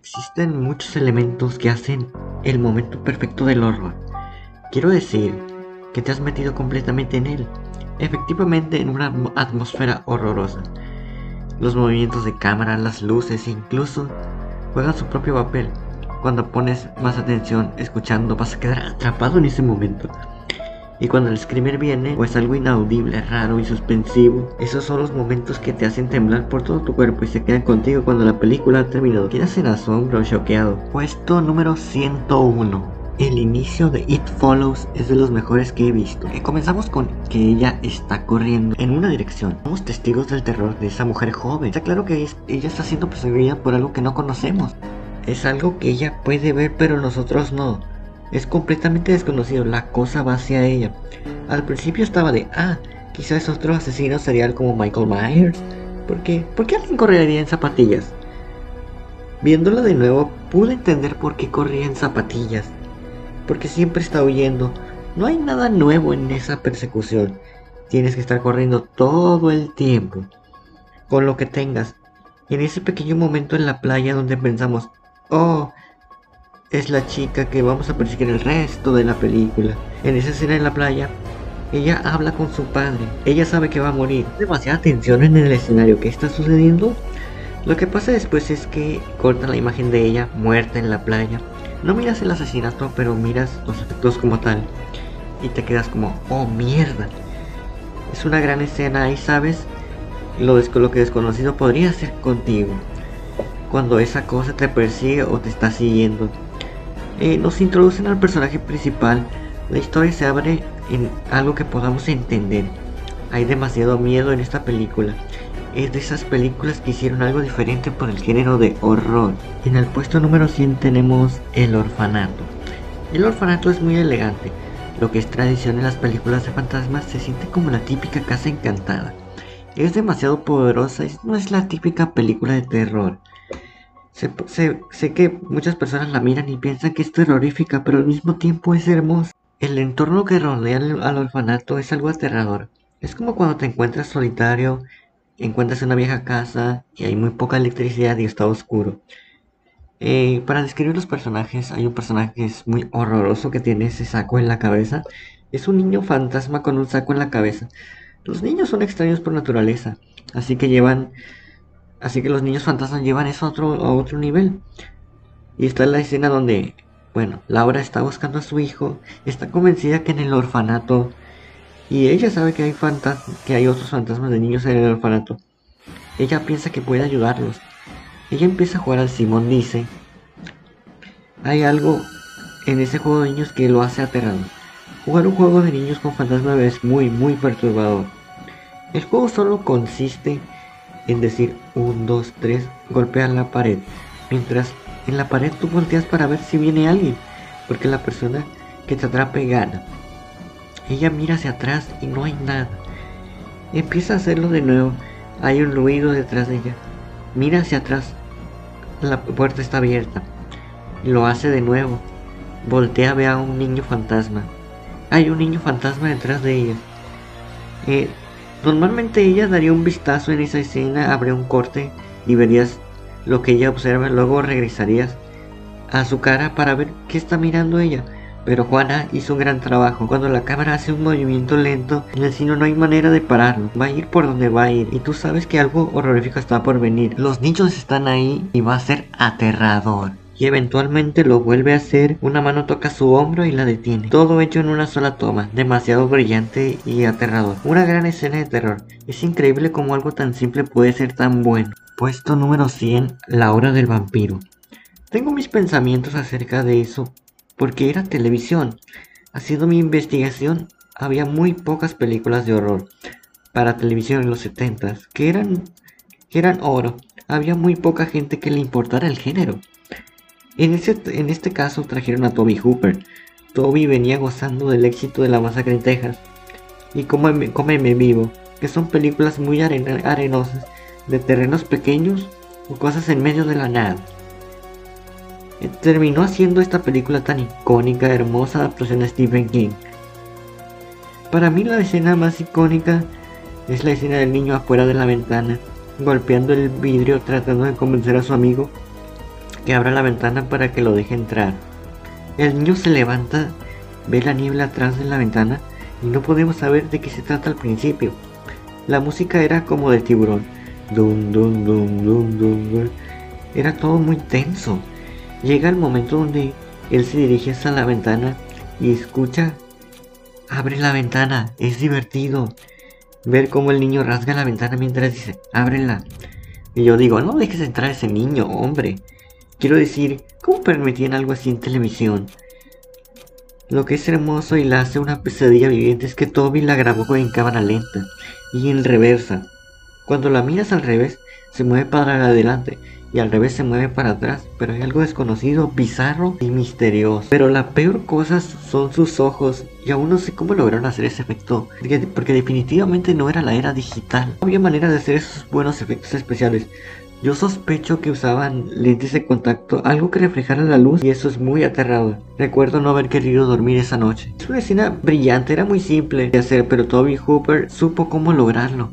existen muchos elementos que hacen el momento perfecto del horror. Quiero decir que te has metido completamente en él, efectivamente en una atmósfera horrorosa. Los movimientos de cámara, las luces e incluso juegan su propio papel. Cuando pones más atención escuchando vas a quedar atrapado en ese momento. Y cuando el screamer viene o es algo inaudible, raro y suspensivo, esos son los momentos que te hacen temblar por todo tu cuerpo y se quedan contigo cuando la película ha terminado. Quedas en asombro choqueado. Puesto número 101. El inicio de It Follows es de los mejores que he visto. Eh, comenzamos con que ella está corriendo en una dirección. Somos testigos del terror de esa mujer joven. Está claro que ella está siendo perseguida por algo que no conocemos. Es algo que ella puede ver pero nosotros no. Es completamente desconocido, la cosa va hacia ella. Al principio estaba de, ah, quizás otro asesino serial como Michael Myers. ¿Por qué? ¿Por qué alguien correría en zapatillas? Viéndolo de nuevo, pude entender por qué corría en zapatillas. Porque siempre está huyendo. No hay nada nuevo en esa persecución. Tienes que estar corriendo todo el tiempo. Con lo que tengas. en ese pequeño momento en la playa donde pensamos, oh, es la chica que vamos a perseguir el resto de la película. En esa escena en la playa, ella habla con su padre. Ella sabe que va a morir. Demasiada tensión en el escenario. ¿Qué está sucediendo? Lo que pasa después es que cortan la imagen de ella muerta en la playa. No miras el asesinato, pero miras los efectos como tal. Y te quedas como, oh mierda. Es una gran escena y sabes lo, lo que desconocido podría ser contigo. Cuando esa cosa te persigue o te está siguiendo. Eh, nos introducen al personaje principal, la historia se abre en algo que podamos entender. Hay demasiado miedo en esta película. Es de esas películas que hicieron algo diferente por el género de horror. En el puesto número 100 tenemos El Orfanato. El orfanato es muy elegante. Lo que es tradición en las películas de fantasmas se siente como la típica casa encantada. Es demasiado poderosa y no es la típica película de terror. Sé, que muchas personas la miran y piensan que es terrorífica, pero al mismo tiempo es hermosa. El entorno que rodea al, orfanato es algo aterrador. Es como cuando te encuentras solitario, encuentras una vieja casa y hay muy poca electricidad y está oscuro. Eh, para describir los personajes, hay un personaje que es muy horroroso que tiene ese saco en la cabeza. Es un niño fantasma con un saco en la cabeza. Los niños son extraños por naturaleza, así que llevan Así que los niños fantasmas llevan eso a otro, a otro nivel. Y está la escena donde, bueno, Laura está buscando a su hijo, está convencida que en el orfanato, y ella sabe que hay, que hay otros fantasmas de niños en el orfanato. Ella piensa que puede ayudarlos. Ella empieza a jugar al Simón dice, hay algo en ese juego de niños que lo hace aterrador. Jugar un juego de niños con fantasmas es muy, muy perturbador. El juego solo consiste en decir 1, 2, 3, golpea la pared. Mientras en la pared tú volteas para ver si viene alguien, porque la persona que te atrape gana. Ella mira hacia atrás y no hay nada. Empieza a hacerlo de nuevo. Hay un ruido detrás de ella. Mira hacia atrás. La puerta está abierta. Lo hace de nuevo. Voltea, ve a un niño fantasma. Hay un niño fantasma detrás de ella. Eh, Normalmente ella daría un vistazo en esa escena, habría un corte y verías lo que ella observa, luego regresarías a su cara para ver qué está mirando ella. Pero Juana hizo un gran trabajo. Cuando la cámara hace un movimiento lento, en el cine no hay manera de pararlo. Va a ir por donde va a ir. Y tú sabes que algo horrorífico está por venir. Los niños están ahí y va a ser aterrador y eventualmente lo vuelve a hacer, una mano toca su hombro y la detiene. Todo hecho en una sola toma, demasiado brillante y aterrador. Una gran escena de terror. Es increíble como algo tan simple puede ser tan bueno. Puesto número 100, La hora del vampiro. Tengo mis pensamientos acerca de eso, porque era televisión. Haciendo mi investigación, había muy pocas películas de horror para televisión en los 70s, que eran, que eran oro. Había muy poca gente que le importara el género. En, este caso trajeron a Toby Hooper. Toby venía gozando del éxito de la masacre en Texas y Cómeme, Vivo, que son películas muy arenosas, de terrenos pequeños o cosas en medio de la nada. Eh, terminó haciendo esta película tan icónica, hermosa adaptación de Stephen King. Para mí la escena más icónica es la escena del niño afuera de la ventana, golpeando el vidrio tratando de convencer a su amigo que abra la ventana para que lo deje entrar. El niño se levanta, ve la niebla atrás de la ventana y no podemos saber de qué se trata al principio. La música era como de tiburón. Dum, dum, dum, dum, dum, Era todo muy tenso. Llega el momento donde él se dirige hacia la ventana y escucha. Abre la ventana, es divertido. Ver cómo el niño rasga la ventana mientras dice, ábrela. Y yo digo, no dejes entrar a ese niño, hombre. Quiero decir, ¿cómo permitían algo así en televisión? Lo que es hermoso y la hace una pesadilla viviente es que Toby la grabó en cámara lenta y en reversa. Cuando la miras al revés, se mueve para adelante y al revés se mueve para atrás, pero hay algo desconocido, bizarro y misterioso. Pero la peor cosa son sus ojos y aún no sé cómo lograron hacer ese efecto, porque, definitivamente no era la era digital. No había manera de hacer esos buenos efectos especiales. Yo sospecho que usaban lentes de contacto, algo que reflejara la luz y eso es muy aterrador. Recuerdo no haber querido dormir esa noche. Es una escena brillante, era muy simple de hacer, pero Toby Hooper supo cómo lograrlo.